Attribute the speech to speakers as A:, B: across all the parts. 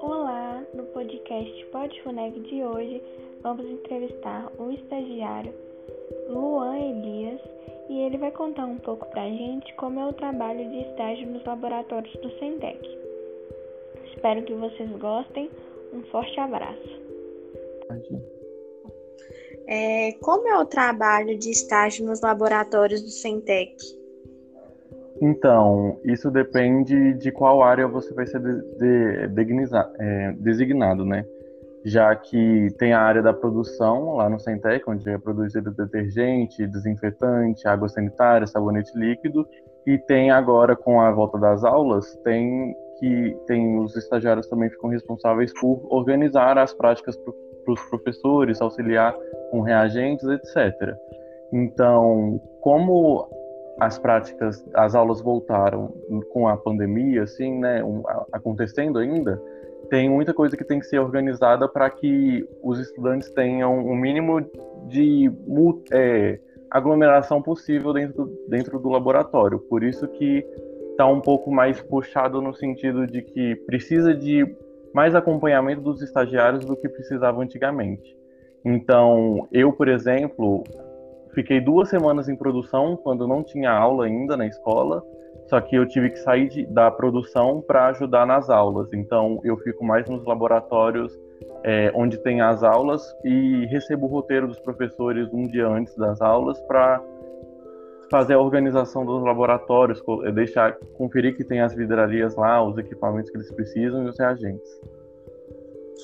A: Olá, no podcast Pode Funeg de hoje vamos entrevistar o estagiário Luan Elias e ele vai contar um pouco pra gente como é o trabalho de estágio nos laboratórios do Sentec. Espero que vocês gostem. Um forte abraço.
B: É, como é o trabalho de estágio nos laboratórios do Centec?
C: Então, isso depende de qual área você vai ser de, de, é, designado, né? Já que tem a área da produção lá no Centec, onde é produzido detergente, desinfetante, água sanitária, sabonete líquido, e tem agora com a volta das aulas, tem que tem os estagiários também ficam responsáveis por organizar as práticas para os professores, auxiliar com reagentes, etc. Então, como as práticas, as aulas voltaram com a pandemia, assim, né, um, acontecendo ainda, tem muita coisa que tem que ser organizada para que os estudantes tenham o um mínimo de é, aglomeração possível dentro, dentro do laboratório. Por isso que está um pouco mais puxado no sentido de que precisa de mais acompanhamento dos estagiários do que precisava antigamente. Então, eu, por exemplo, fiquei duas semanas em produção quando não tinha aula ainda na escola, só que eu tive que sair de, da produção para ajudar nas aulas. Então, eu fico mais nos laboratórios é, onde tem as aulas e recebo o roteiro dos professores um dia antes das aulas para fazer a organização dos laboratórios, é, deixar conferir que tem as vidrarias lá, os equipamentos que eles precisam e os reagentes.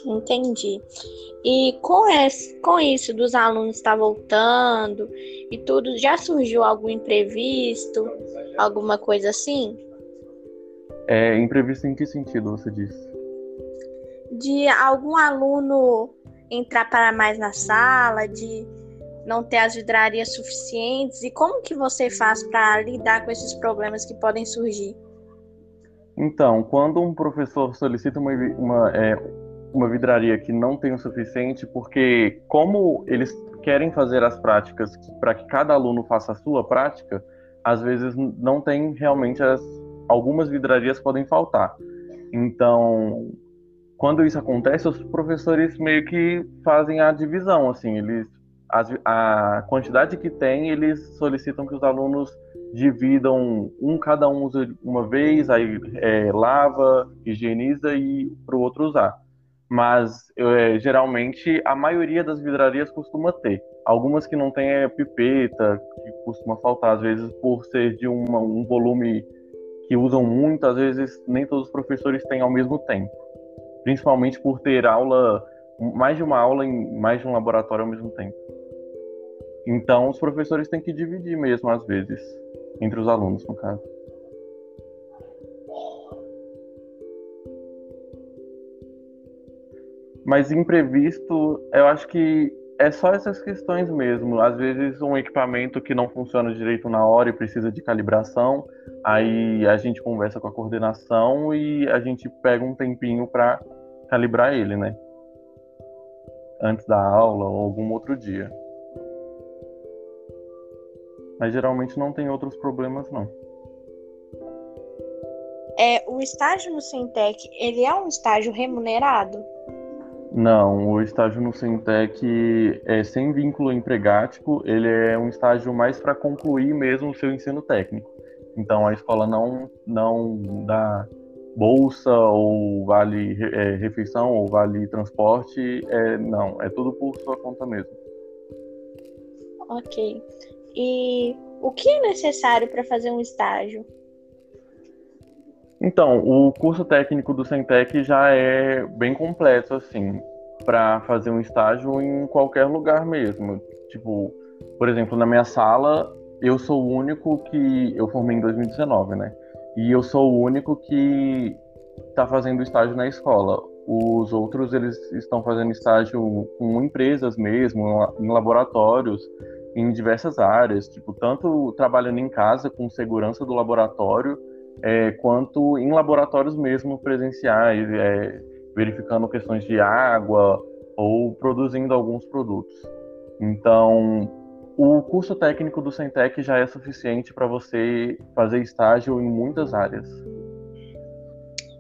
B: Entendi. E com, esse, com isso dos alunos estar tá voltando e tudo, já surgiu algum imprevisto, alguma coisa assim?
C: É, imprevisto em que sentido você disse?
B: De algum aluno entrar para mais na sala, de não ter as vidrarias suficientes e como que você faz para lidar com esses problemas que podem surgir?
C: Então, quando um professor solicita uma, uma, é, uma vidraria que não tem o suficiente, porque como eles querem fazer as práticas para que cada aluno faça a sua prática, às vezes não tem realmente as algumas vidrarias podem faltar. Então, quando isso acontece, os professores meio que fazem a divisão, assim, eles as, a quantidade que tem, eles solicitam que os alunos dividam um cada um usa uma vez, aí é, lava, higieniza e para o outro usar. Mas é, geralmente a maioria das vidrarias costuma ter. Algumas que não tem é pipeta, que costuma faltar às vezes por ser de uma, um volume que usam muito, às vezes nem todos os professores têm ao mesmo tempo. Principalmente por ter aula, mais de uma aula em mais de um laboratório ao mesmo tempo. Então, os professores têm que dividir mesmo, às vezes, entre os alunos, no caso. Mas imprevisto, eu acho que é só essas questões mesmo. Às vezes, um equipamento que não funciona direito na hora e precisa de calibração, aí a gente conversa com a coordenação e a gente pega um tempinho para calibrar ele, né? Antes da aula ou algum outro dia. Mas geralmente não tem outros problemas, não.
B: É, o estágio no Sintec, ele é um estágio remunerado?
C: Não, o estágio no Sintec é sem vínculo empregático, ele é um estágio mais para concluir mesmo o seu ensino técnico. Então a escola não, não dá bolsa ou vale é, refeição ou vale transporte, é, não, é tudo por sua conta mesmo.
B: Ok. E o que é necessário para fazer um estágio?
C: Então, o curso técnico do Centec já é bem completo, assim, para fazer um estágio em qualquer lugar mesmo. Tipo, por exemplo, na minha sala, eu sou o único que. Eu formei em 2019, né? E eu sou o único que está fazendo estágio na escola. Os outros, eles estão fazendo estágio com empresas mesmo, em laboratórios em diversas áreas, tipo, tanto trabalhando em casa com segurança do laboratório, é, quanto em laboratórios mesmo presenciais, é, verificando questões de água ou produzindo alguns produtos. Então, o curso técnico do Centec já é suficiente para você fazer estágio em muitas áreas.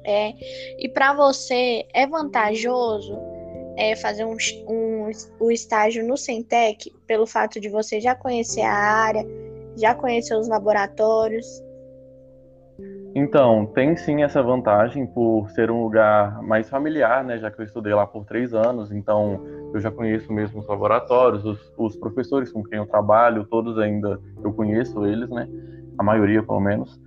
B: É, e para você é vantajoso é, fazer um, um, o estágio no Centec pelo fato de você já conhecer a área, já conhecer os laboratórios?
C: Então, tem sim essa vantagem por ser um lugar mais familiar, né? Já que eu estudei lá por três anos, então eu já conheço mesmo os laboratórios, os, os professores com quem eu trabalho, todos ainda eu conheço eles, né? A maioria, pelo menos.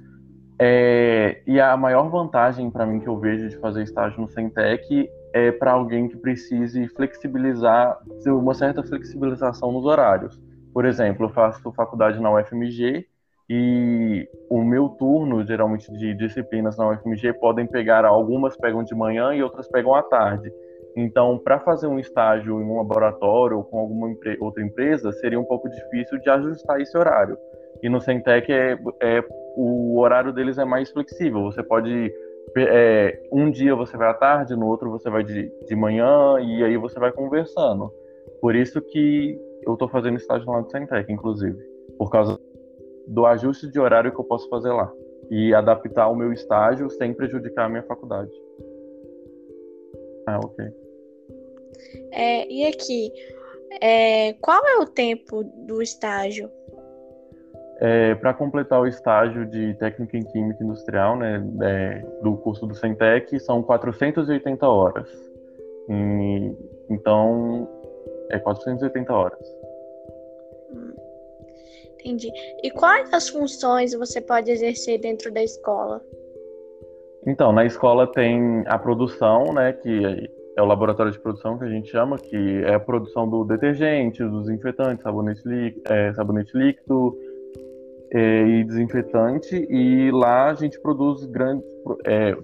C: É, e a maior vantagem para mim que eu vejo de fazer estágio no Centec é para alguém que precise flexibilizar, uma certa flexibilização nos horários. Por exemplo, eu faço faculdade na UFMG e o meu turno, geralmente de disciplinas na UFMG, podem pegar, algumas pegam de manhã e outras pegam à tarde. Então, para fazer um estágio em um laboratório ou com alguma outra empresa, seria um pouco difícil de ajustar esse horário. E no Centec é, é o horário deles é mais flexível. Você pode é, um dia você vai à tarde, no outro você vai de, de manhã e aí você vai conversando. Por isso que eu estou fazendo estágio lá no Centec, inclusive, por causa do ajuste de horário que eu posso fazer lá e adaptar o meu estágio sem prejudicar a minha faculdade. Ah, ok.
B: É, e aqui, é, qual é o tempo do estágio?
C: É, para completar o estágio de técnica em química industrial, né, é, do curso do Centec, são 480 horas. E, então, é 480 horas.
B: Entendi. E quais as funções você pode exercer dentro da escola?
C: Então, na escola tem a produção, né, que é o laboratório de produção que a gente chama, que é a produção do detergente, dos desinfetantes, sabonete, é, sabonete líquido, é, e desinfetante e lá a gente produz grandes é,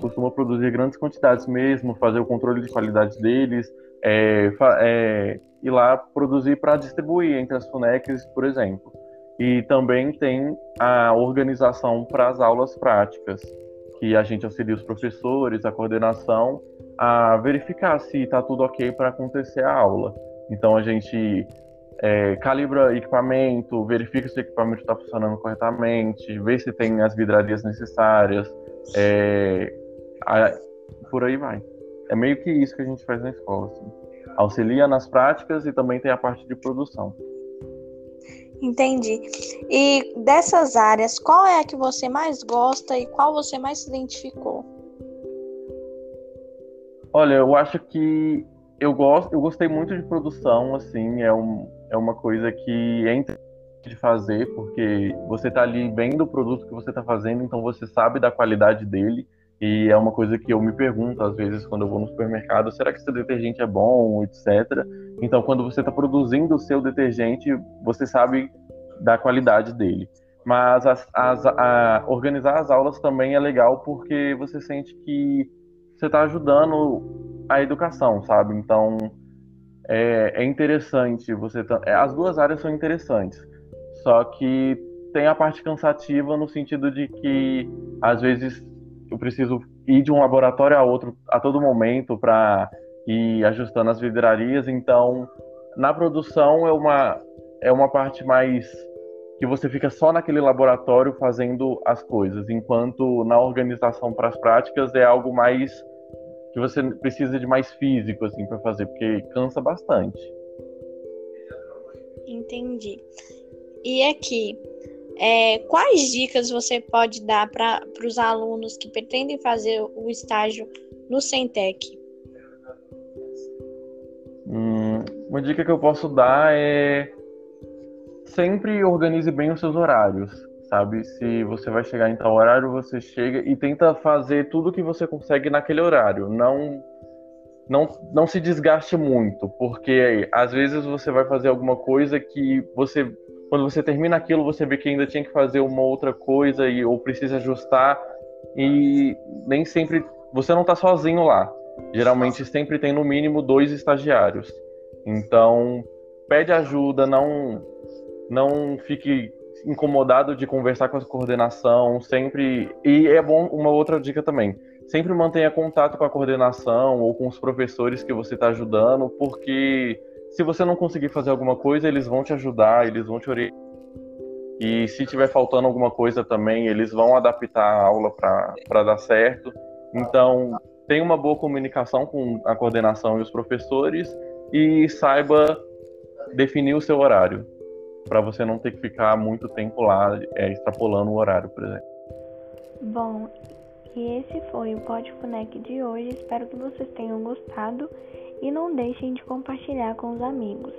C: costuma produzir grandes quantidades mesmo fazer o controle de qualidade deles é, é, e lá produzir para distribuir entre as FUNECs por exemplo e também tem a organização para as aulas práticas que a gente auxilia os professores a coordenação a verificar se está tudo ok para acontecer a aula então a gente é, calibra equipamento, verifica se o equipamento está funcionando corretamente, vê se tem as vidrarias necessárias, é, a, por aí vai. É meio que isso que a gente faz na escola. Assim. Auxilia nas práticas e também tem a parte de produção.
B: Entendi. E dessas áreas, qual é a que você mais gosta e qual você mais se identificou?
C: Olha, eu acho que eu gosto, eu gostei muito de produção, assim, é, um, é uma coisa que é interessante de fazer, porque você está ali vendo o produto que você está fazendo, então você sabe da qualidade dele, e é uma coisa que eu me pergunto às vezes quando eu vou no supermercado, será que esse detergente é bom, etc. Então, quando você está produzindo o seu detergente, você sabe da qualidade dele. Mas as, as, a, organizar as aulas também é legal porque você sente que você está ajudando a educação, sabe? Então é, é interessante você. É, as duas áreas são interessantes, só que tem a parte cansativa no sentido de que às vezes eu preciso ir de um laboratório a outro a todo momento para ir ajustando as vidrarias. Então, na produção é uma é uma parte mais que você fica só naquele laboratório fazendo as coisas, enquanto na organização para as práticas é algo mais que você precisa de mais físico assim para fazer, porque cansa bastante.
B: Entendi. E aqui, é, quais dicas você pode dar para os alunos que pretendem fazer o estágio no Centec?
C: Hum, uma dica que eu posso dar é sempre organize bem os seus horários sabe? Se você vai chegar em tal horário, você chega e tenta fazer tudo que você consegue naquele horário. Não não, não se desgaste muito, porque às vezes você vai fazer alguma coisa que você quando você termina aquilo, você vê que ainda tinha que fazer uma outra coisa e ou precisa ajustar e nem sempre você não está sozinho lá. Geralmente sempre tem no mínimo dois estagiários. Então, pede ajuda, não não fique incomodado de conversar com a coordenação, sempre. E é bom uma outra dica também. Sempre mantenha contato com a coordenação ou com os professores que você está ajudando, porque se você não conseguir fazer alguma coisa, eles vão te ajudar, eles vão te orientar. E se tiver faltando alguma coisa também, eles vão adaptar a aula para dar certo. Então, tenha uma boa comunicação com a coordenação e os professores e saiba definir o seu horário, para você não ter que ficar muito tempo lá é, extrapolando o horário, por exemplo.
A: Bom, e esse foi o Podfunec de hoje. Espero que vocês tenham gostado e não deixem de compartilhar com os amigos.